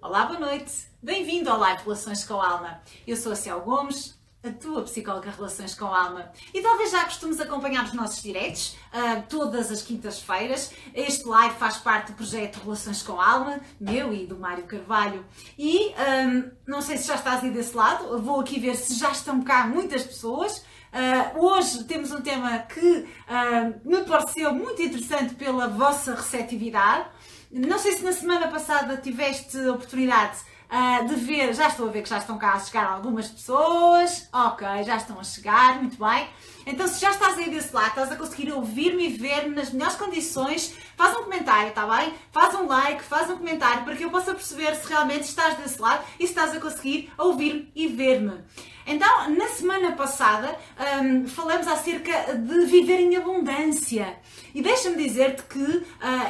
Olá, boa noite. Bem-vindo ao Live Relações com Alma. Eu sou a Ciel Gomes, a tua psicóloga Relações com Alma. E talvez já costumes acompanhar os nossos diretos uh, todas as quintas-feiras. Este live faz parte do projeto Relações com Alma, meu e do Mário Carvalho. E um, não sei se já estás aí desse lado, vou aqui ver se já estão cá muitas pessoas. Uh, hoje temos um tema que uh, me pareceu muito interessante pela vossa receptividade. Não sei se na semana passada tiveste oportunidade uh, de ver, já estou a ver que já estão cá a chegar algumas pessoas, ok, já estão a chegar, muito bem. Então, se já estás aí desse lado, estás a conseguir ouvir-me e ver-me nas melhores condições, faz um comentário, está bem? Faz um like, faz um comentário para que eu possa perceber se realmente estás desse lado e se estás a conseguir ouvir-me e ver-me. Então, na semana passada, um, falamos acerca de viver em abundância. E deixa-me dizer-te que uh,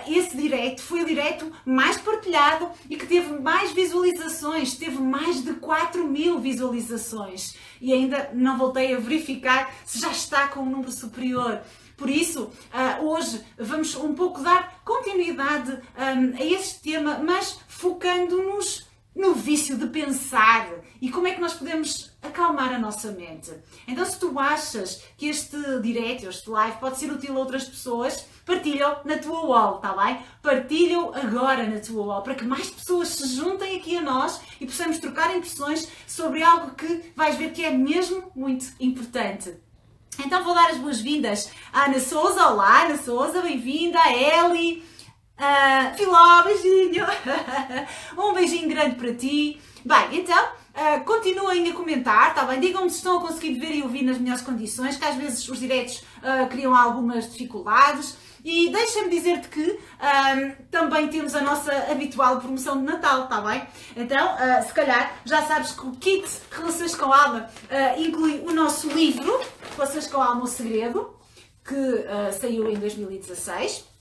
esse direto foi o direto mais partilhado e que teve mais visualizações, teve mais de 4 mil visualizações. E ainda não voltei a verificar se já está com um número superior. Por isso, uh, hoje vamos um pouco dar continuidade um, a este tema, mas focando-nos no vício de pensar e como é que nós podemos acalmar a nossa mente. Então, se tu achas que este direto, este live pode ser útil a outras pessoas, partilha-o na tua wall, está bem? Partilha-o agora na tua wall para que mais pessoas se juntem aqui a nós e possamos trocar impressões sobre algo que vais ver que é mesmo muito importante. Então vou dar as boas-vindas à Ana Souza. Olá, Ana Souza, bem-vinda. A Eli. Uh, Filó, beijinho! um beijinho grande para ti. Bem, então, uh, continuem a comentar, tá bem? Digam-me se estão a conseguir ver e ouvir nas melhores condições, que às vezes os diretos uh, criam algumas dificuldades. E deixa-me dizer-te que um, também temos a nossa habitual promoção de Natal, está bem? Então, uh, se calhar já sabes que o kit Relações com Alma uh, inclui o nosso livro, Relações com Alma, o Segredo, que uh, saiu em 2016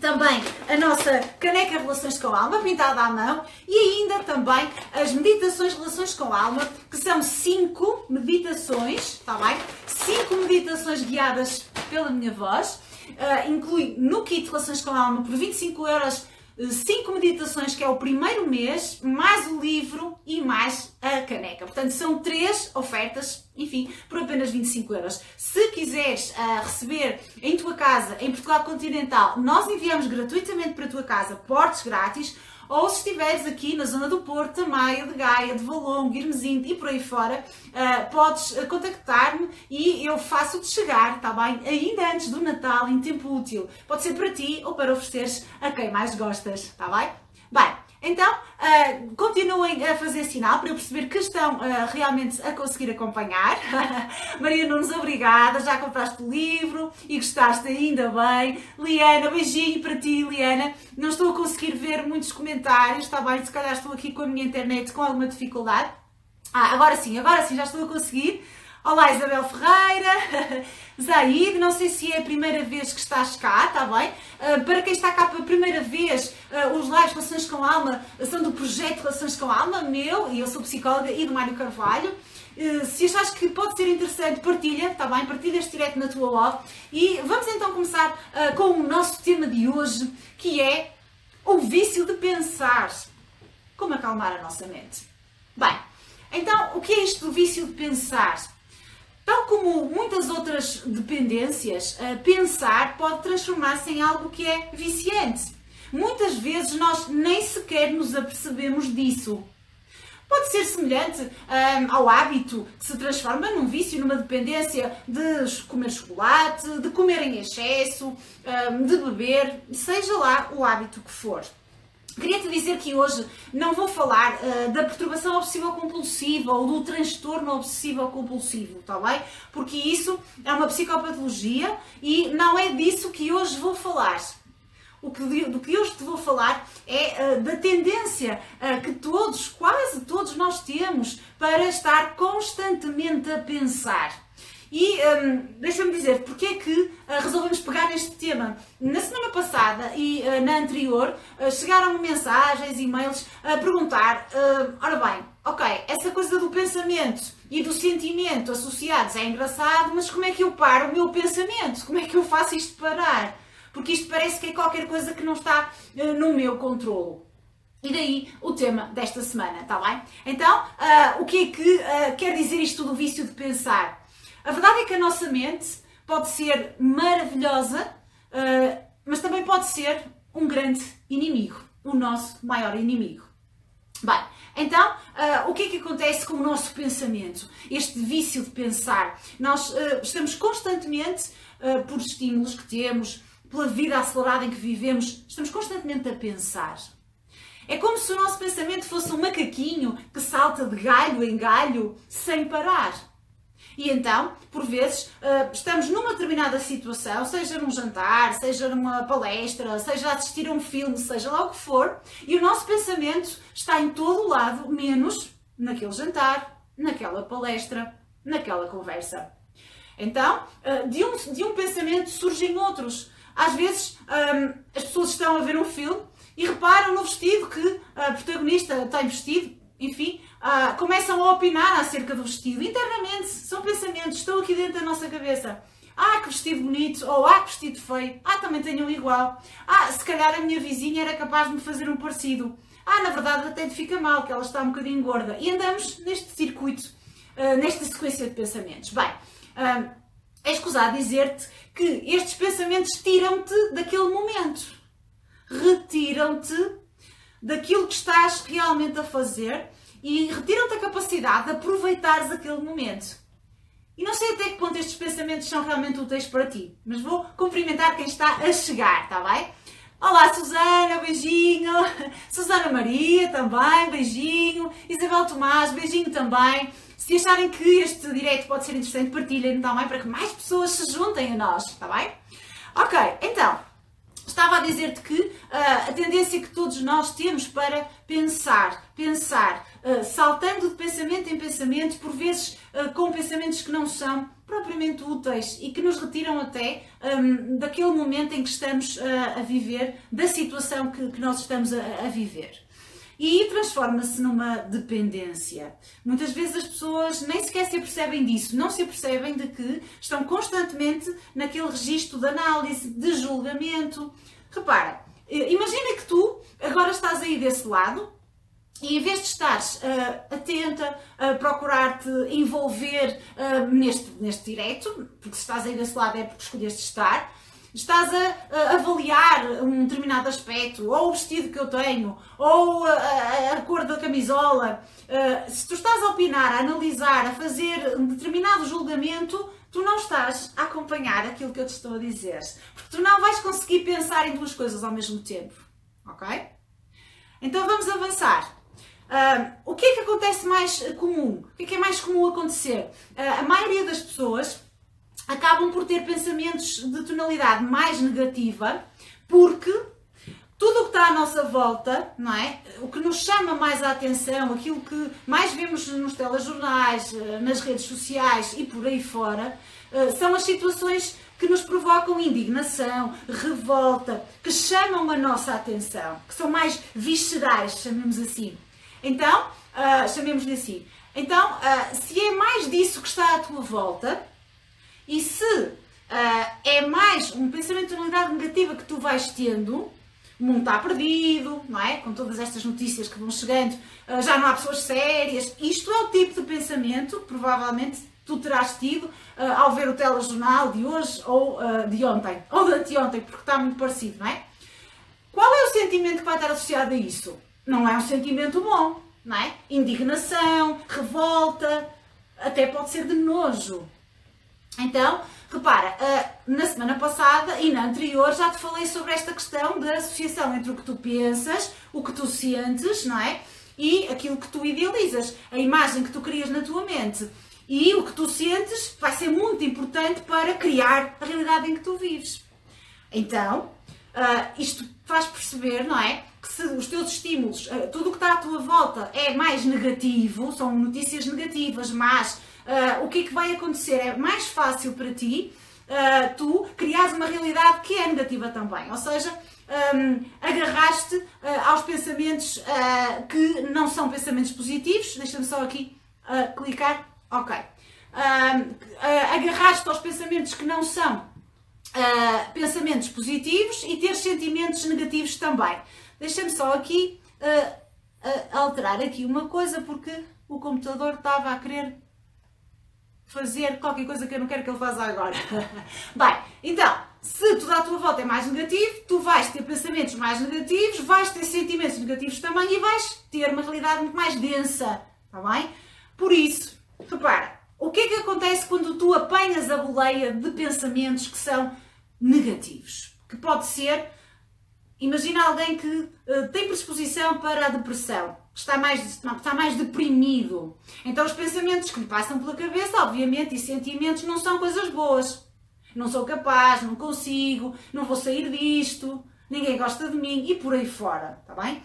também a nossa caneca Relações com Alma, pintada à mão, e ainda também as meditações Relações com Alma, que são cinco meditações, está bem? Cinco meditações guiadas pela minha voz. Uh, inclui no kit Relações com Alma por 25 euros 5 meditações, que é o primeiro mês, mais o livro e mais a caneca. Portanto, são três ofertas, enfim, por apenas 25 euros. Se quiseres uh, receber em tua casa, em Portugal Continental, nós enviamos gratuitamente para a tua casa portes grátis ou se estiveres aqui na zona do Porto, Maia, de Gaia, de Valongo, Irmesinde e por aí fora, uh, podes uh, contactar-me e eu faço-te chegar, está bem? Ainda antes do Natal, em tempo útil. Pode ser para ti ou para ofereceres a quem mais gostas, está bem? Bem, então, uh, continuem a fazer sinal para eu perceber que estão uh, realmente a conseguir acompanhar. Maria Nunes, obrigada, já compraste o livro e gostaste ainda bem. Liana, beijinho para ti, Liana. Não estou a conseguir ver muitos comentários, está bem? Se calhar estou aqui com a minha internet com alguma dificuldade. Ah, agora sim, agora sim, já estou a conseguir. Olá Isabel Ferreira, Zaid, não sei se é a primeira vez que estás cá, está bem? Uh, para quem está cá pela primeira vez, uh, os lives Relações com Alma são do projeto Relações com Alma, meu, e eu sou psicóloga, e do Mário Carvalho. Uh, se achas que pode ser interessante, partilha, está bem? Partilha este direto na tua wall. E vamos então começar com o nosso tema de hoje, que é o vício de pensar. Como acalmar a nossa mente? Bem, então, o que é isto do vício de pensar? Tal como muitas outras dependências, pensar pode transformar-se em algo que é viciante. Muitas vezes nós nem sequer nos apercebemos disso. Pode ser semelhante um, ao hábito que se transforma num vício, numa dependência de comer chocolate, de comer em excesso, um, de beber, seja lá o hábito que for. Queria-te dizer que hoje não vou falar uh, da perturbação obsessiva-compulsiva ou do transtorno obsessivo-compulsivo, está bem? Porque isso é uma psicopatologia e não é disso que hoje vou falar. O que, do que hoje te vou falar é uh, da tendência uh, que todos, quase todos nós temos para estar constantemente a pensar. E um, deixa-me dizer porque é que uh, resolvemos pegar neste tema. Na semana passada e uh, na anterior uh, chegaram mensagens, e-mails a perguntar: ora bem, ok, essa coisa do pensamento e do sentimento associados é engraçado, mas como é que eu paro o meu pensamento? Como é que eu faço isto parar? Porque isto parece que é qualquer coisa que não está no meu controle. E daí o tema desta semana, está bem? Então, o que é que quer dizer isto do vício de pensar? A verdade é que a nossa mente pode ser maravilhosa, uh, mas também pode ser um grande inimigo, o nosso maior inimigo. Bem, então, uh, o que é que acontece com o nosso pensamento? Este vício de pensar. Nós uh, estamos constantemente, uh, por estímulos que temos, pela vida acelerada em que vivemos, estamos constantemente a pensar. É como se o nosso pensamento fosse um macaquinho que salta de galho em galho sem parar. E então, por vezes, eh, estamos numa determinada situação, seja num jantar, seja numa palestra, seja assistir a um filme, seja lá o que for, e o nosso pensamento está em todo o lado, menos naquele jantar, naquela palestra, naquela conversa. Então, eh, de um, de um pensamento surgem outros. Às vezes, ehm, as pessoas estão a ver um filme e reparam no vestido que a protagonista tem vestido, enfim, uh, começam a opinar acerca do vestido. Internamente, são pensamentos, estão aqui dentro da nossa cabeça. Ah, que vestido bonito, ou ah, que vestido feio, ah, também tenho um igual. Ah, se calhar a minha vizinha era capaz de me fazer um parecido. Ah, na verdade até fica mal, que ela está um bocadinho gorda. E andamos neste circuito, uh, nesta sequência de pensamentos. Bem, uh, é escusado dizer-te que estes pensamentos tiram-te daquele momento retiram-te daquilo que estás realmente a fazer e retiram-te a capacidade de aproveitares aquele momento. E não sei até que ponto estes pensamentos são realmente úteis para ti, mas vou cumprimentar quem está a chegar, está bem? Olá Susana, beijinho. Susana Maria também, beijinho. Isabel Tomás, beijinho também. Se acharem que este direto pode ser interessante, partilhem também para que mais pessoas se juntem a nós, está bem? Ok, então, Estava a dizer-te que uh, a tendência que todos nós temos para pensar, pensar, uh, saltando de pensamento em pensamento, por vezes uh, com pensamentos que não são propriamente úteis e que nos retiram até um, daquele momento em que estamos a viver, da situação que, que nós estamos a, a viver e transforma-se numa dependência. Muitas vezes as pessoas nem sequer se apercebem disso, não se apercebem de que estão constantemente naquele registro de análise, de julgamento. Repara, eh, imagina que tu agora estás aí desse lado e em vez de estares uh, atenta a procurar-te envolver uh, neste, neste direito, porque se estás aí desse lado é porque escolheste estar, estás a, a, avaliar um determinado aspecto, ou o vestido que eu tenho, ou a, a, a cor da camisola, uh, se tu estás a opinar, a analisar, a fazer um determinado julgamento, tu não estás a acompanhar aquilo que eu te estou a dizer. Porque tu não vais conseguir pensar em duas coisas ao mesmo tempo. Ok? Então vamos avançar. Uh, o que é que acontece mais comum? O que é que é mais comum acontecer? Uh, a maioria das pessoas acabam por ter pensamentos de tonalidade mais negativa, porque tudo o que está à nossa volta, não é? O que nos chama mais a atenção, aquilo que mais vemos nos telejornais, eh, nas redes sociais e por aí fora, eh, são as situações que nos provocam indignação, revolta, que chamam a nossa atenção, que são mais viscerais, chamemos assim. Então, uh, chamemos-lhe assim. Então, uh, se é mais disso que está à tua volta, e se uh, é mais um pensamento de tonalidade negativa que tu vais tendo, o mundo está perdido, não é? Com todas estas notícias que vão chegando, uh, já não há pessoas sérias. Isto é o tipo de pensamento que provavelmente tu terás tido uh, ao ver o telejornal de hoje ou de ontem, ou de anteontem, porque está muito parecido, não é? Qual é o sentimento que vai estar associado a isso? Não é um sentimento bom, não é? Indignação, revolta, até pode ser de nojo. Então, repara, ah, na semana passada e na anterior já te falei sobre esta questão da associação entre o que tu pensas, o que tu sentes, não é? E aquilo que tu idealizas, a imagem que tu crias na tua mente. E o que tu sentes vai ser muito importante para criar a realidade em que tu vives. Então, ah, isto faz perceber, não é? Que se os teus estímulos, ah, tudo o que está à tua volta é mais negativo, são notícias negativas, mas uh, o que é que vai acontecer? É mais fácil para ti uh, tu criares uma realidade que é negativa também. Ou seja, um, agarraste uh, aos pensamentos que não são pensamentos positivos. Deixa-me só aqui clicar. Ok. agarraste aos pensamentos que não são pensamentos positivos e ter sentimentos negativos também. Deixa-me só aqui alterar aqui uma coisa porque o computador estava a querer fazer qualquer coisa que eu não quero que ele faça agora. Bem, então, se tudo à tua volta é mais negativo, tu vais ter pensamentos mais negativos, vais ter sentimentos negativos também e vais ter uma realidade muito mais densa, está bem? Por isso, repara, o que é que acontece quando tu apanhas a boleia de pensamentos que são negativos? Que pode ser, imagina alguém que uh, tem predisposição para a depressão está mais, está mais deprimido. Então os pensamentos que lhe passam pela cabeça, obviamente, e sentimentos não são coisas boas. Não sou capaz, não consigo, não vou sair disto, ninguém gosta de mim e por aí fora, está bem?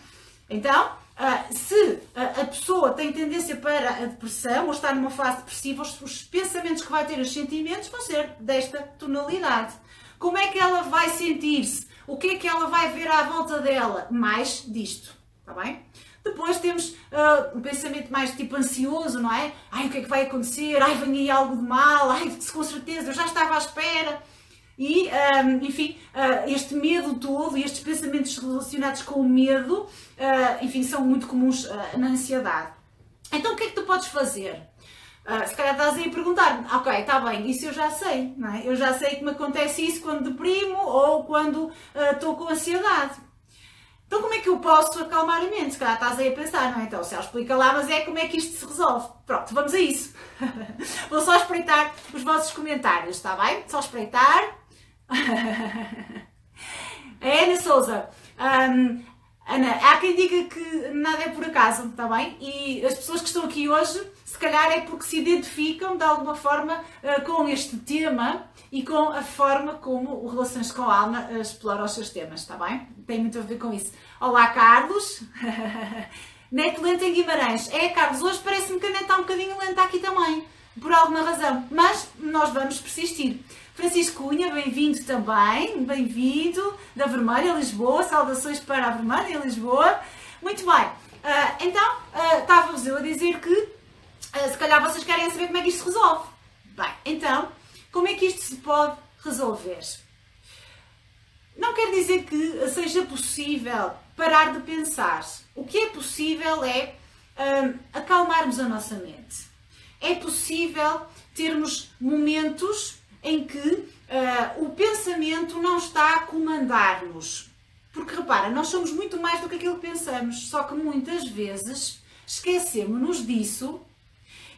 Então, ah, se a pessoa tem tendência para a depressão ou está numa fase depressiva, os pensamentos que vai ter, os sentimentos vão ser desta tonalidade. Como é que ela vai sentir-se? O que é que ela vai ver à volta dela? Mais disto, está bem? Depois temos uh, um pensamento mais tipo ansioso, não é? Ai, o que é que vai acontecer? Ai, vem aí algo de mal. Ai, com certeza, eu já estava à espera. E, um, ah, enfim, uh, este medo todo e estes pensamentos relacionados com o medo, uh, enfim, são muito comuns na ansiedade. Então, o que é que tu podes fazer? Uh, se calhar estás aí a perguntar, ok, está bem, isso eu já sei, não é? Eu já sei que me acontece isso quando deprimo ou quando estou uh, com ansiedade. Então como é que eu posso acalmar a mente? Se calhar estás aí a pensar, não é? Então, se ela explica lá, mas é como é que isto se resolve. Pronto, vamos a isso. Vou só espreitar os vossos comentários, está bem? Só espreitar. a Ana Souza. Um, Ana, há quem diga que nada é por acaso, está bem? E as pessoas que estão aqui hoje, se calhar é porque se identificam de alguma forma uh, com este tema e com a forma como o Relações com a Alma uh, explora os seus temas, está bem? Tem muito a ver com isso. Olá, Carlos. Neto lenta em Guimarães. É, Carlos, hoje parece-me que a net está um bocadinho lenta aqui também, por alguma razão, mas nós vamos persistir. Francisco Cunha, bem-vindo também, bem-vindo da Vermelha, Lisboa, saudações para a Vermelha, Lisboa. Muito bem, uh, então, uh, estava-vos eu a dizer que uh, se calhar vocês querem saber como é que isto se resolve. Bem, então, como é que isto se pode resolver? Não quer dizer que seja possível parar de pensar. O que é possível é acalmarmos a nossa mente. É possível termos momentos em que uh, o pensamento não está a comandar-nos. Porque repara, nós somos muito mais do que aquilo que pensamos, só que muitas vezes esquecemos-nos disso.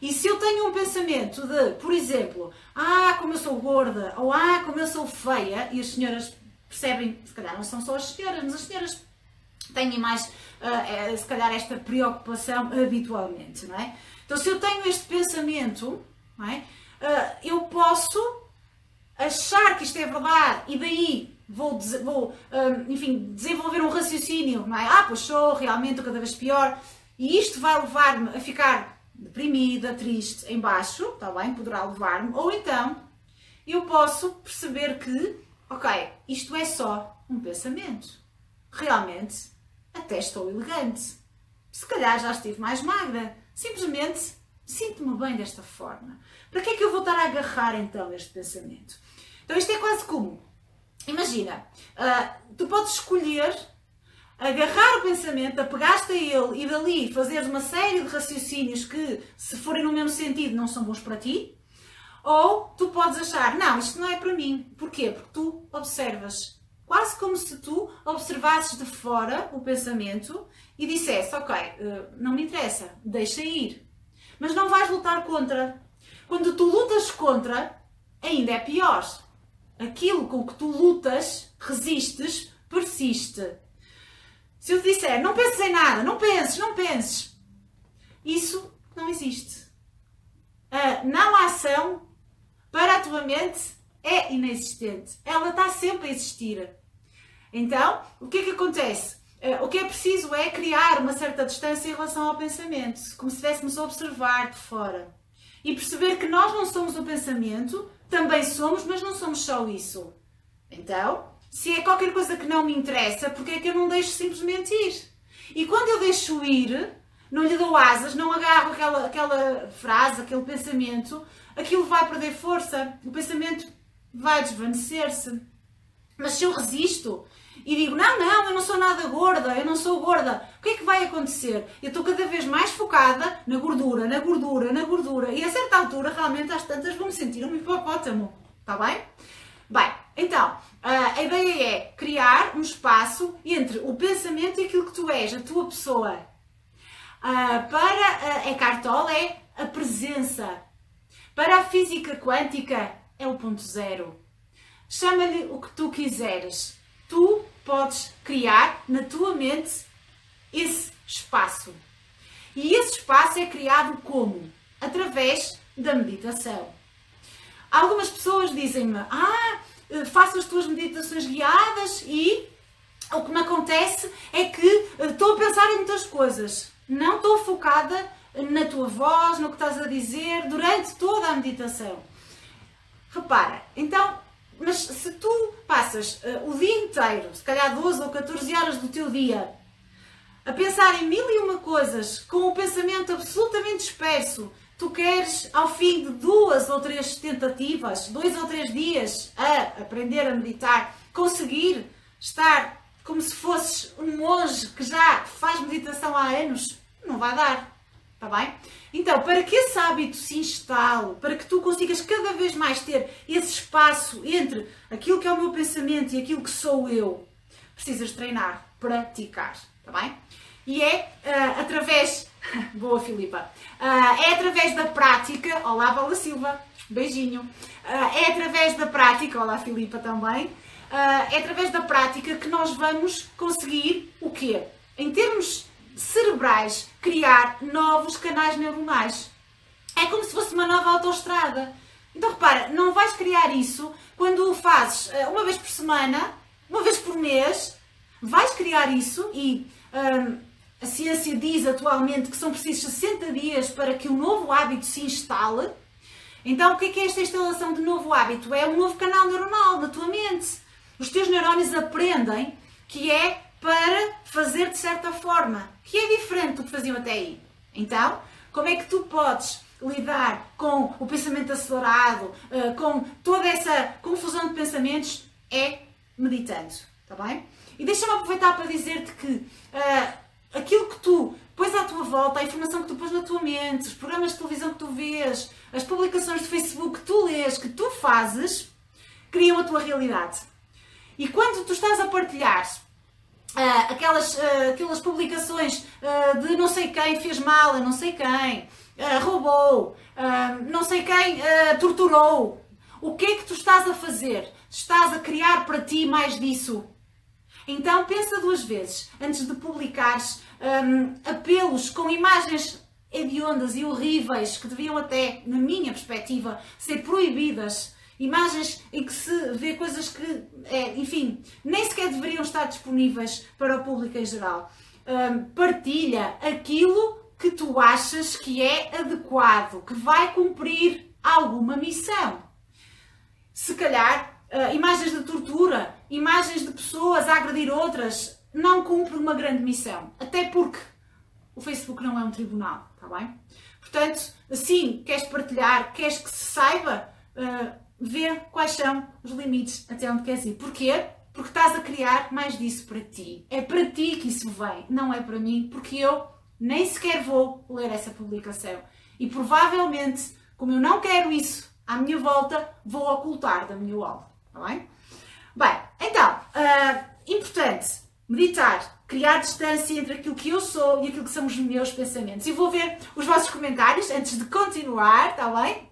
E se eu tenho um pensamento de, por exemplo, ah, como eu sou gorda, ou ah, como eu sou feia, e as senhoras percebem, se calhar não são só as senhoras, mas as senhoras têm mais, uh, se calhar, esta preocupação habitualmente, não é? Então, se eu tenho este pensamento, não é? Uh, eu posso achar que isto é verdade e daí vou, vou um, enfim, desenvolver um raciocínio, não é? Ah, pois sou, realmente estou cada vez pior. E isto vai levar-me a ficar deprimida, triste, em baixo, está bem? Poderá levar-me. Ou então, eu posso perceber que, ok, isto é só um pensamento. Realmente, até estou elegante. Se calhar já estive mais magra. Simplesmente sinto-me bem desta forma. Para que é que eu vou estar a agarrar então este pensamento? Então isto é quase como, imagina, uh, tu podes escolher agarrar o pensamento, apegar-te a ele e dali fazeres uma série de raciocínios que, se forem no mesmo sentido, não são bons para ti. Ou tu podes achar, não, isto não é para mim. Porquê? Porque tu observas. Quase como se tu observasses de fora o pensamento e dissesse, ok, ah, não me interessa, deixa ir. Mas não vais lutar contra. Quando tu lutas contra, ainda é pior aquilo com que tu lutas, resistes, persiste. Se eu te disser, não penses em nada, não penses, não penses, isso não existe. A não ação para a tua mente é inexistente. Ela está sempre a existir. Então, o que é que acontece? Eh, o que é preciso é criar uma certa distância em relação ao pensamento, como se estivéssemos a observar de fora. E perceber que nós não somos o pensamento, também somos, mas não somos só isso. Então, se é qualquer coisa que não me interessa, porque é que eu não deixo simplesmente ir? E quando eu deixo ir, não lhe dou asas, não agarro aquela, aquela frase, aquele pensamento, aquilo vai perder força, o pensamento vai desvanecer-se. Mas se eu resisto e digo, não, não, eu não sou nada gorda, eu não sou gorda, o que é que vai acontecer? Eu estou cada vez mais focada na gordura, na gordura, na gordura, e a certa altura, realmente, às tantas, vou-me sentir um hipopótamo, está bem? Bem, então, a ideia é criar um espaço entre o pensamento e aquilo que tu és, a tua pessoa. Para Eckhart Tolle é a presença. Para a física quântica é o ponto zero. Chama-lhe o que tu quiseres. Tu podes criar na tua mente esse espaço. E esse espaço é criado como? Através da meditação. Algumas pessoas dizem-me: Ah, faço as tuas meditações guiadas e o que me acontece é que eh, estou a pensar em muitas coisas. Não estou focada na tua voz, no que estás a dizer durante toda a meditação. Repara, então, mas se tu passas uh, o dia inteiro, se calhar 12 ou 14 horas do teu dia, a pensar em mil e uma coisas, com o pensamento absolutamente disperso, tu queres, ao fim de duas ou três tentativas, dois ou três dias a aprender a meditar, conseguir estar como se fosses um monge que já faz meditação há anos, não vai dar. Está bem? Então, para que esse hábito se instale, para que tu consigas cada vez mais ter esse espaço entre aquilo que é o meu pensamento e aquilo que sou eu, precisas treinar, praticar. Está bem? E é uh, através. Boa, Filipa! Uh, é através da prática. Olá, Paula Silva! Beijinho! Uh, é através da prática. Olá, Filipa também. é através da prática que nós vamos conseguir o quê? Em termos cerebrais, criar novos canais neuronais. É como se fosse uma nova autoestrada. Então repara, não vais criar isso quando o fazes uma vez por semana, uma vez por mês, vais criar isso e hum, a ciência diz atualmente que são precisos 60 dias para que o novo hábito se instale. Então, o que é, que é esta instalação de novo hábito? É um novo canal neuronal na tua mente. Os teus neurónios aprendem que é para fazer de certa forma, que é diferente do que faziam até aí. Então, como é que tu podes lidar com o pensamento acelerado, eh, com toda essa confusão de pensamentos? É meditando, está bem? E deixa-me aproveitar para dizer-te que uh, aquilo que tu pões à tua volta, a informação que tu pões na tua mente, os programas de televisão que tu vês, as publicações de Facebook que tu lês, que tu fazes, criam a tua realidade. E quando tu estás a partilhar uh, aquelas, uh, aquelas publicações uh, de não sei quem fez mal a não sei quem, roubou, não sei quem torturou, o que é que tu estás a fazer? Estás a criar para ti mais disso. Então pensa duas vezes antes de publicares um, apelos com imagens hediondas e horríveis que deviam até, na minha perspectiva, ser proibidas. Imagens em que se vê coisas que, é, enfim, nem sequer deveriam estar disponíveis para o público em geral. Um, partilha aquilo que tu achas que é adequado, que vai cumprir alguma missão. Se calhar, uh, imagens de tortura, imagens de pessoas a agredir outras, não cumpre uma grande missão. Até porque o Facebook não é um tribunal, está bem? Portanto, assim, queres partilhar, queres que se saiba, uh, vê quais são os limites até onde queres ir. Porquê? Porque estás a criar mais disso para ti. É para ti que isso vem, não é para mim, porque eu nem sequer vou ler essa publicação. E provavelmente, como eu não quero isso à minha volta, vou ocultar da minha wall. Está bem? Bem, então, uh, importante, meditar, criar distância entre aquilo que eu sou e aquilo que são os meus pensamentos. E vou ver os vossos comentários antes de continuar, está bem?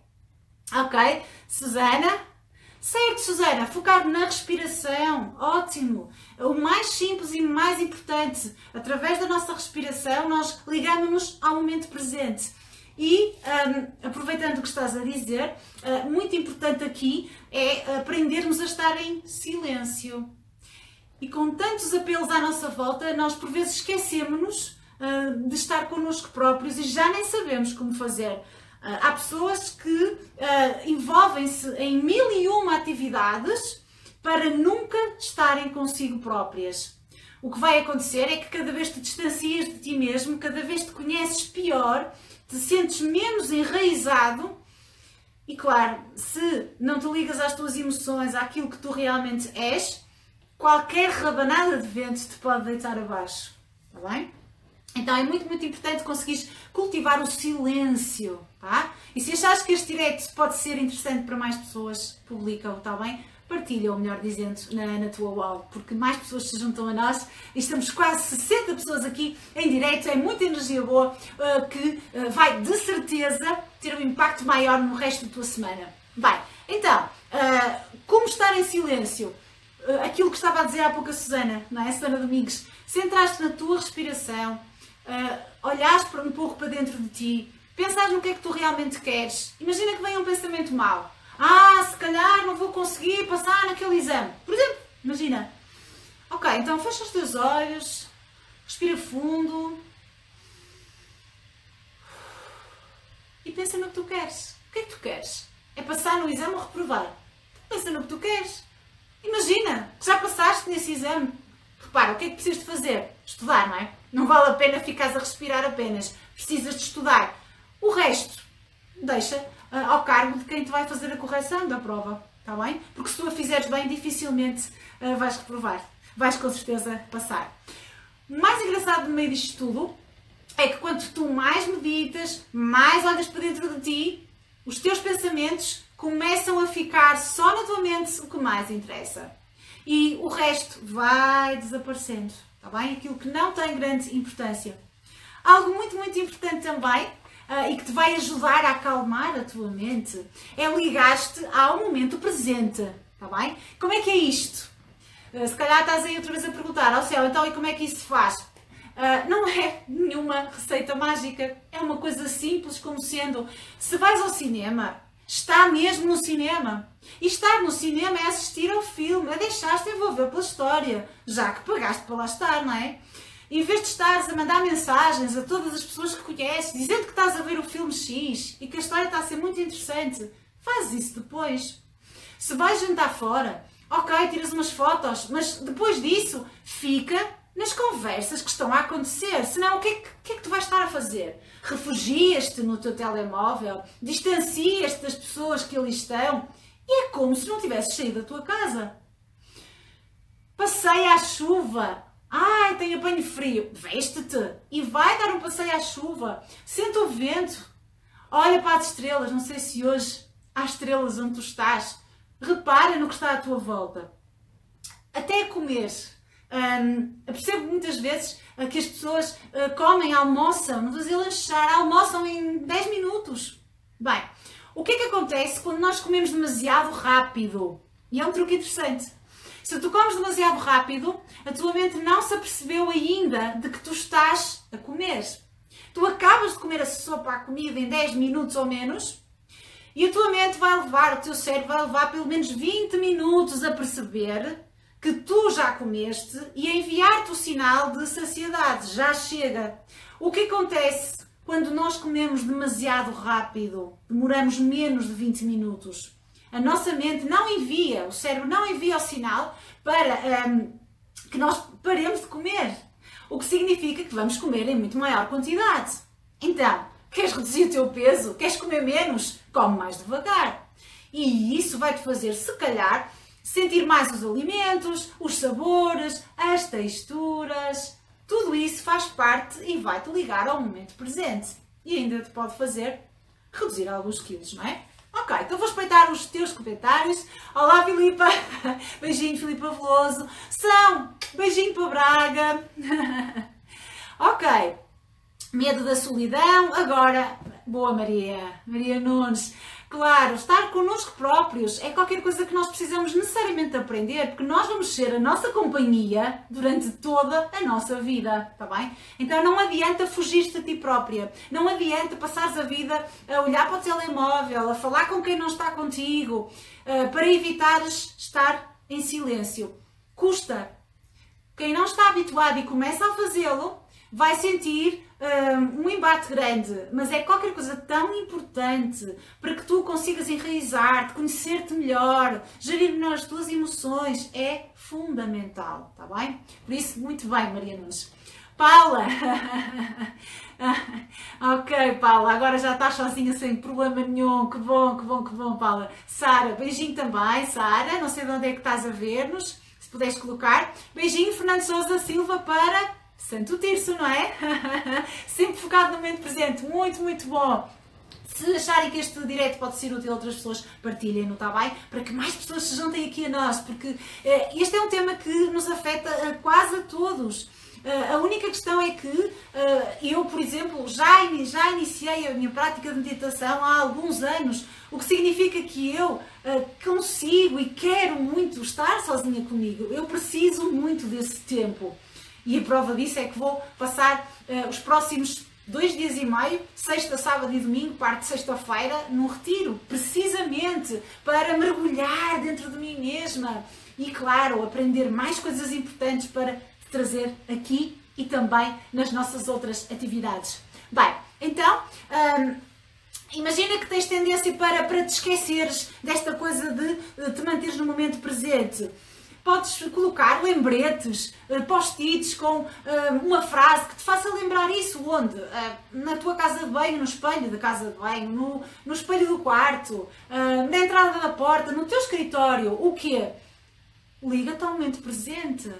Ok, Susana. Certo, Susana, focar na respiração, ótimo. O mais simples e mais importante, através da nossa respiração, nós ligamos-nos ao momento presente. E, um, aproveitando o que estás a dizer, uh, muito importante aqui é aprendermos a estar em silêncio. E com tantos apelos à nossa volta, nós por vezes esquecemos-nos uh, de estar connosco próprios e já nem sabemos como fazer. Uh, há pessoas que uh, envolvem-se em mil e uma atividades para nunca estarem consigo próprias. O que vai acontecer é que cada vez te distancias de ti mesmo, cada vez te conheces pior, te sentes menos enraizado e claro, se não te ligas às tuas emoções, àquilo que tu realmente és, qualquer rabanada de vento te pode deitar abaixo. Está bem? Então é muito, muito importante conseguires cultivar o silêncio, tá? E se achares que este direto pode ser interessante para mais pessoas, publica-o, está bem? Partilha, ou melhor dizendo, na, na, tua wall, porque mais pessoas se juntam a nós e estamos quase 60 pessoas aqui em direto, é muita energia boa uh, que uh, vai de certeza ter um impacto maior no resto da tua semana. Bem, então, uh, como estar em silêncio? aquilo que estava a dizer há pouco a Susana, não é? Susana Domingos, centraste na tua respiração, uh, olhares para um pouco para dentro de ti, pensares no que é que tu realmente queres. Imagina que venha um pensamento mau. Ah, se calhar não vou conseguir passar naquele exame. Por exemplo, imagina. Ok, então fecha os teus olhos, respira fundo e pensa no que tu queres. O que é que tu queres? É passar no exame ou reprovar? Pensa no que tu queres. Imagina que já passaste nesse exame. Repara, o que é que precisas de fazer? Estudar, não é? Não vale a pena ficares a respirar apenas. Precisas de estudar. O resto, deixa uh, ao cargo de quem te vai fazer a correção da prova. Está bem? Porque se tu a fizeres bem, dificilmente uh, vais reprovar. Vais com certeza passar. O mais engraçado no meio disto tudo é que quanto tu mais meditas, mais olhas para dentro de ti, os teus pensamentos começam a ficar só na tua mente o que mais interessa. E o resto vai desaparecendo. Está bem? Aquilo que não tem grande importância. Algo muito, muito importante também uh, e que te vai ajudar a acalmar a tua mente é ligar-te ao momento presente. Está bem? Como é que é isto? Uh, se calhar estás aí outra vez a perguntar ao céu, então e como é que isso se faz? Uh, não é nenhuma receita mágica, é uma coisa simples, como sendo se vais ao cinema, está mesmo no cinema. E estar no cinema é assistir ao filme, é deixar-te envolver pela história, já que pagaste para lá estar, não é? Em vez de estares a mandar mensagens a todas as pessoas que conheces, dizendo que estás a ver o filme X e que a história está a ser muito interessante, faz isso depois. Se vais jantar fora, ok, tiras umas fotos, mas depois disso, fica nas conversas que estão a acontecer. Senão, o que é que, que, é que tu vais estar a fazer? Refugias-te no teu telemóvel, distancias-te das pessoas que ali estão e é como se não tivesses saído da tua casa. Passeia à chuva. Ai, tem apanho frio. Veste-te e vai dar um passeio à chuva. Senta o vento. Olha para as estrelas. Não sei se hoje há estrelas onde tu estás. Repara no que está à tua volta. Até comer. Um, percebo muitas vezes uh, que as pessoas uh, comem, almoçam, não dizer lanchar, almoçam em 10 minutos. Bem, o que é que acontece quando nós comemos demasiado rápido? E é um truque interessante. Se tu comes demasiado rápido, a tua mente não se apercebeu ainda de que tu estás a comer. Tu acabas de comer a sopa, a comida em 10 minutos ou menos, e a tua mente vai levar, o teu cérebro vai levar pelo menos 20 minutos a perceber que tu já comeste e enviar-te o sinal de saciedade. Já chega. O que acontece quando nós comemos demasiado rápido, demoramos menos de 20 minutos. A nossa mente não envia, o cérebro não envia o sinal para um, que nós paremos de comer. O que significa que vamos comer em muito maior quantidade. Então, queres reduzir o teu peso? Queres comer menos? Come mais devagar. E isso vai-te fazer, se calhar, sentir mais os alimentos, os sabores, as texturas, tudo isso faz parte e vai-te ligar ao momento presente. E ainda te pode fazer reduzir alguns quilos, não é? Ok, então vou espreitar os teus comentários. Olá, Filipa! Beijinho, Filipa Veloso. São! Beijinho para Braga. ok. Medo da solidão. Agora, boa Maria. Maria Nunes. Claro, estar connosco próprios é qualquer coisa que nós precisamos necessariamente aprender, porque nós vamos ser a nossa companhia durante toda a nossa vida, está bem? Então não adianta fugir de ti própria, não adianta passares a vida a olhar para o telemóvel, a falar com quem não está contigo, eh, para evitares estar em silêncio. Custa. Quem não está habituado e começa a fazê-lo, vai sentir um embate grande, mas é qualquer coisa tão importante para que tu consigas enraizar-te, conhecer-te melhor, gerir melhor as tuas emoções, é fundamental, tá bem? Por isso, muito bem, Maria Nunes. Paula! ok, Paula, agora já estás sozinha sem problema nenhum. Que bom, que bom, que bom, Paula. Sara, beijinho também, Sara. Não sei de onde é que estás a ver-nos. Se puderes colocar. Beijinho, Fernando Souza Silva, para Santo Tirso, não é? Sempre focado no momento presente. Muito, muito bom. Se acharem que este direto pode ser útil a outras pessoas, partilhem-no, está bem? Para que mais pessoas se juntem aqui a nós, porque eh, este é um tema que nos afeta a quase a todos. Uh, a única questão é que uh, eu, por exemplo, já, já iniciei a minha prática de meditação há alguns anos, o que significa que eu uh, consigo e quero muito estar sozinha comigo. Eu preciso muito desse tempo. E a prova disso é que vou passar os próximos dois dias e meio, sexta, sábado e domingo, parte sexta-feira, num retiro, precisamente para mergulhar dentro de mim mesma e, claro, aprender mais coisas importantes para trazer aqui e também nas nossas outras atividades. Bem, então. Hum, imagina que tens tendência para, para te esqueceres desta coisa de, de te manteres no momento presente. Podes colocar lembretes, eh, post-its com uh, uma frase que te faça lembrar isso. Onde? Uh, na tua casa de banho, no espelho da casa de banho, no, no espelho do quarto, na entrada da porta, no teu escritório. O quê? Liga-te ao presente.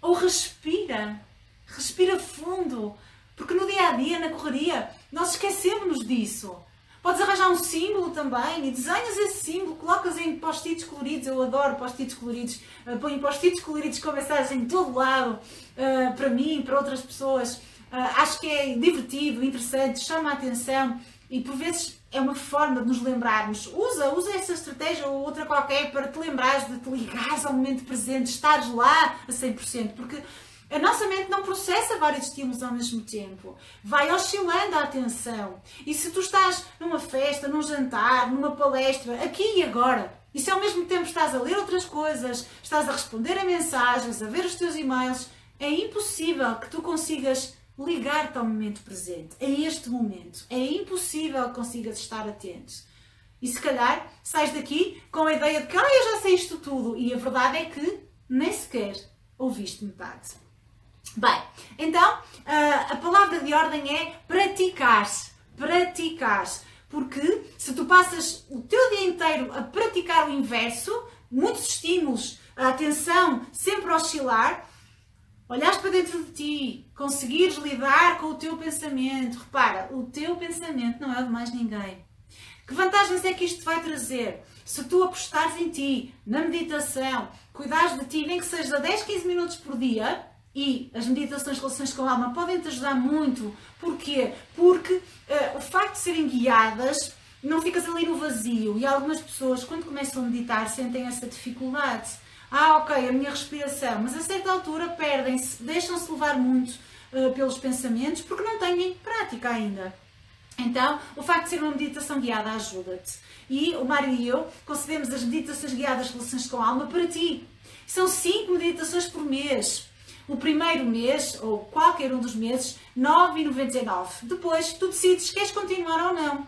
Ou respira. Respira fundo. Porque no dia a dia, na correria, nós esquecemos disso. Podes arranjar um símbolo também e desenhas esse símbolo, colocas em post-its coloridos. Eu adoro post-its coloridos. Uh, ponho post-its coloridos com de todo lado, uh, para mim, para outras pessoas. Uh, acho que é divertido, interessante, chama a atenção e por vezes é uma forma de nos lembrarmos. Usa, usa essa estratégia ou outra qualquer para te lembrares de te ligares ao momento presente, estares lá a 100%, porque a nossa mente não processa vários estímulos ao mesmo tempo. Vai oscilando a atenção. E se tu estás numa festa, num jantar, numa palestra, aqui e agora, e se ao mesmo tempo estás a ler outras coisas, estás a responder a mensagens, a ver os teus e-mails, é impossível que tu consigas ligar-te ao momento presente, a este momento. É impossível que consigas estar atento. E se calhar sais daqui com a ideia de que ah, eu já sei isto tudo. E a verdade é que nem sequer ouviste metade. Bem, então a palavra de ordem é praticar. Praticar. Porque se tu passas o teu dia inteiro a praticar o inverso, muitos estímulos, a atenção sempre a oscilar, olhares para dentro de ti, conseguires lidar com o teu pensamento. Repara, o teu pensamento não é de mais ninguém. Que vantagens é que isto vai trazer? Se tu apostares em ti, na meditação, cuidares de ti, nem que seja 10, 15 minutos por dia, e as meditações de relações com a alma podem te ajudar muito. Porquê? Porque uh, o facto de serem guiadas, não ficas ali no vazio. E algumas pessoas, quando começam a meditar, sentem essa dificuldade. Ah, ok, a minha respiração. Mas a certa altura perdem-se, deixam-se levar muito uh, pelos pensamentos porque não têm prática ainda. Então, o facto de ser uma meditação guiada ajuda-te. E o Mário e eu concedemos as meditações guiadas relações com a alma para ti. São 5 meditações por mês o primeiro mês, ou qualquer um dos meses, 9,99. Depois, tu decides queres continuar ou não.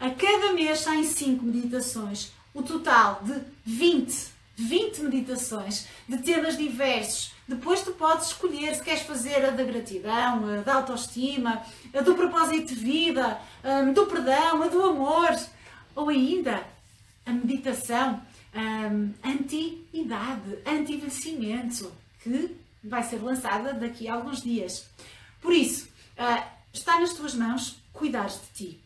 A cada mês saem 5 meditações. O total de 20, 20 meditações de temas diversos. Depois tu podes escolher se queres fazer a da gratidão, a da autoestima, a do propósito de vida, hum, do perdão, a do amor, ou ainda a meditação um, anti-idade, anti-envelhecimento, que vai ser lançada daqui a alguns dias. Por isso, uh, está nas tuas mãos cuidar de ti.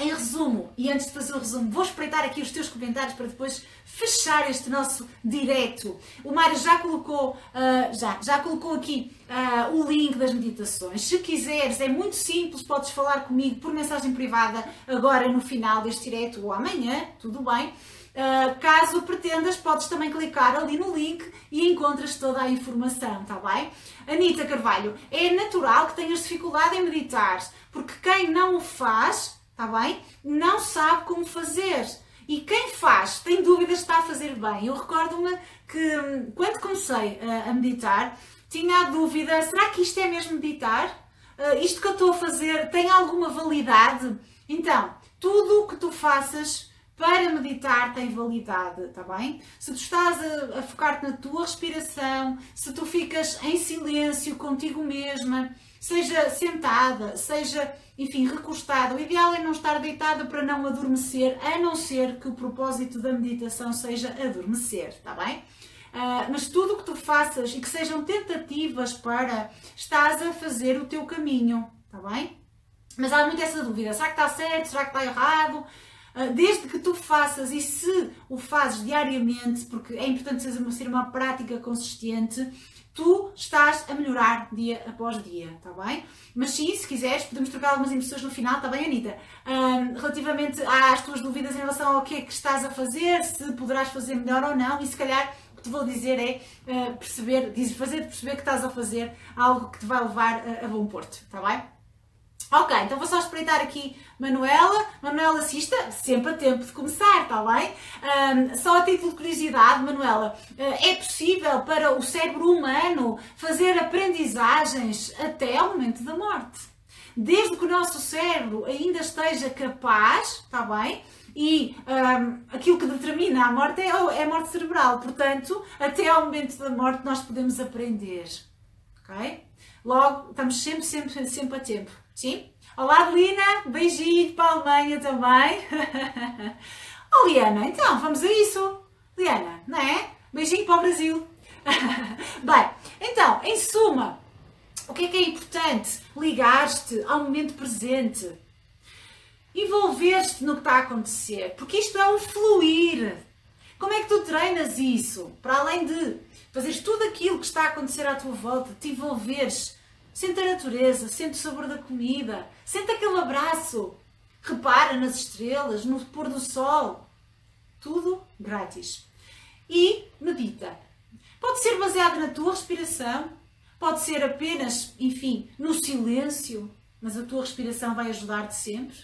Em resumo, e antes de fazer o resumo, vou espreitar aqui os teus comentários para depois fechar este nosso direto. O Mário já colocou, uh, já, já colocou aqui uh, o link das meditações. Se quiseres, é muito simples, podes falar comigo por mensagem privada agora no final deste direto ou amanhã, tudo bem. Uh, caso pretendas, podes também clicar ali no link e encontras toda a informação, tá bem? Anitta Carvalho, é natural que tenhas dificuldade em meditar, porque quem não o faz, tá bem? Não sabe como fazer. E quem faz tem dúvidas está a fazer bem. Eu recordo-me que hum, quando comecei a meditar, tinha a dúvida: será que isto é mesmo meditar? Uh, isto que eu estou a fazer tem alguma validade? Então, tudo o que tu faças para meditar tem validade, tá bem? Se tu estás a, a focar-te na tua respiração, se tu ficas em silêncio contigo mesma, seja sentada, seja, enfim, recostada, o ideal é não estar deitada para não adormecer, a não ser que o propósito da meditação seja adormecer, tá bem? Uh, mas tudo o que tu faças e que sejam tentativas para estás a fazer o teu caminho, está bem? Mas há muito essa dúvida: será que está certo? Será que está errado? Uh, desde que tu faças e se o fazes diariamente, porque é importante ser uma prática consistente, tu estás a melhorar dia após dia, está bem? Mas sim, se quiseres, podemos trocar algumas impressões no final, está bem, Anitta? Um, relativamente às tuas dúvidas em relação ao que é que estás a fazer, se poderás fazer melhor ou não, e se calhar o que te vou dizer é uh, perceber, fazer perceber que estás a fazer algo que te vai levar a, a bom porto, está bem? Ok, então vou só espreitar aqui Manuela. Manuela assista, sempre a tempo de começar, está bem? Um, só a título de curiosidade, Manuela, uh, é possível para o cérebro humano fazer aprendizagens até ao momento da morte. Desde que o nosso cérebro ainda esteja capaz, está bem? E um, aquilo que determina a morte é, é a morte cerebral. Portanto, até ao momento da morte nós podemos aprender. Ok? Logo, estamos sempre, sempre, sempre a tempo. Sim? Olá, Lina, beijinho para a Alemanha também. oh, Liana, então, vamos a isso. Liana, não é? Beijinho para o Brasil. Bem, então, em suma, o que é que é importante? Ligar-te ao momento presente. Envolver-te no que está a acontecer. Porque isto é um fluir. Como é que tu treinas isso? Para além de fazeres tudo aquilo que está a acontecer à tua volta, te envolveres Sente a natureza, sente o sabor da comida, sente aquele abraço. Repara nas estrelas, no pôr do sol. Tudo grátis. E medita. Pode ser baseado na tua respiração, pode ser apenas, enfim, no silêncio, mas a tua respiração vai ajudar-te sempre.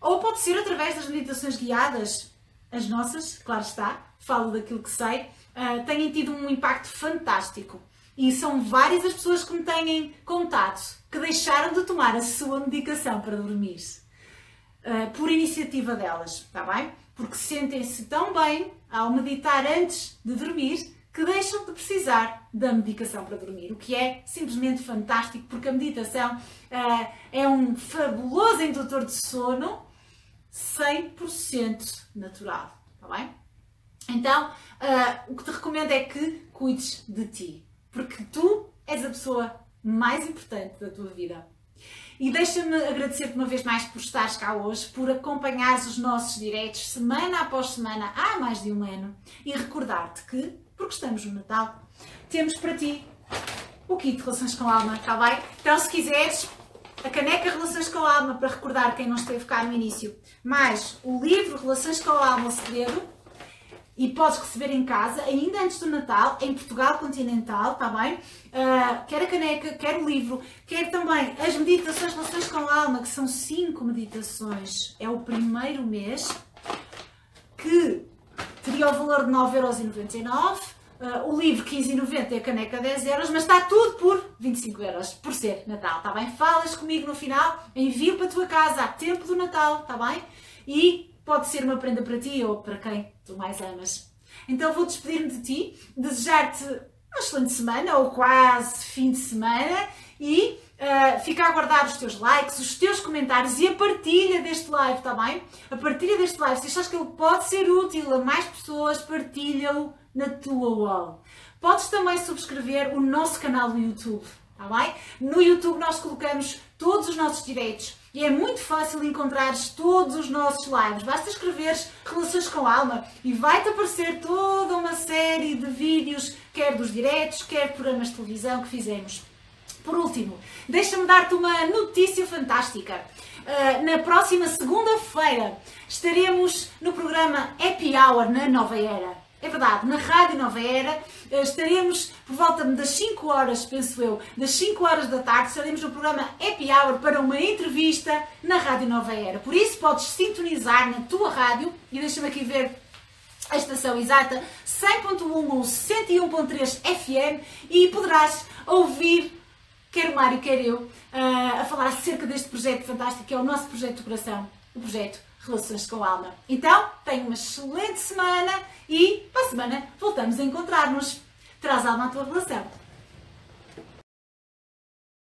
Ou pode ser através das meditações guiadas, as nossas, claro está, falo daquilo que sei, uh, têm tido um impacto fantástico. E são várias as pessoas que me têm contado que deixaram de tomar a sua medicação para dormir. Uh, por iniciativa delas, está bem? Porque sentem-se tão bem ao meditar antes de dormir que deixam de precisar da medicação para dormir, o que é simplesmente fantástico, porque a meditação uh, é um fabuloso indutor de sono 100% natural, está bem? Então, uh, o que te recomendo é que cuides de ti porque tu és a pessoa mais importante da tua vida. E deixa-me agradecer-te uma vez mais por estares cá hoje, por acompanhares os nossos direitos semana após semana há mais de um ano e recordar-te que, porque estamos no Natal, temos para ti o kit de Relações com Alma, está bem? Então, se quiseres, a caneca Relações com Alma para recordar quem não esteve cá no início, mais o livro Relações com Alma, segredo, e podes receber em casa, ainda antes do Natal, em Portugal continental, está bem? Uh, quer a caneca, quer o livro, quer também as meditações Relações com a Alma, que são cinco meditações. É o primeiro mês, que teria o valor de 9,99€. Uh, o livro 15,90 e a caneca 10 euros, mas está tudo por 25 euros, por ser Natal, está bem? Falas comigo no final, envio para a tua casa a tempo do Natal, está bem? E pode ser uma prenda para ti ou para quem tu mais amas. Então vou despedir-me de ti, desejar-te uma excelente semana ou quase fim de semana e uh, fica a aguardar os teus likes, os teus comentários e a partilha deste live, está bem? A partilha deste live, se achas que ele pode ser útil a mais pessoas, partilha-o na tua wall. Podes também subscrever o nosso canal no YouTube, está bem? No YouTube nós colocamos todos os nossos direitos e é muito fácil encontrares todos os nossos lives. Basta escreveres Relações com Alma e vai-te aparecer toda uma série de vídeos, quer dos diretos, quer programas de televisão que fizemos. Por último, deixa-me dar-te uma notícia fantástica. Uh, na próxima segunda-feira estaremos no programa Happy Hour na Nova Era. É verdade, na Rádio Nova Era eh, estaremos por volta das 5 horas, penso eu, das 5 horas da tarde, estaremos no programa Happy Hour para uma entrevista na Rádio Nova Era. Por isso podes sintonizar na tua rádio e deixa-me aqui ver a estação exata 100.1 ou 101.3 FM e poderás ouvir quer o Mário, quer eu, eh, a falar acerca deste projeto fantástico que é o nosso projeto de coração, o projeto Relações com Alma. Então, tenha uma excelente semana e para a semana voltamos a encontrar-nos. Traz alma à tua relação.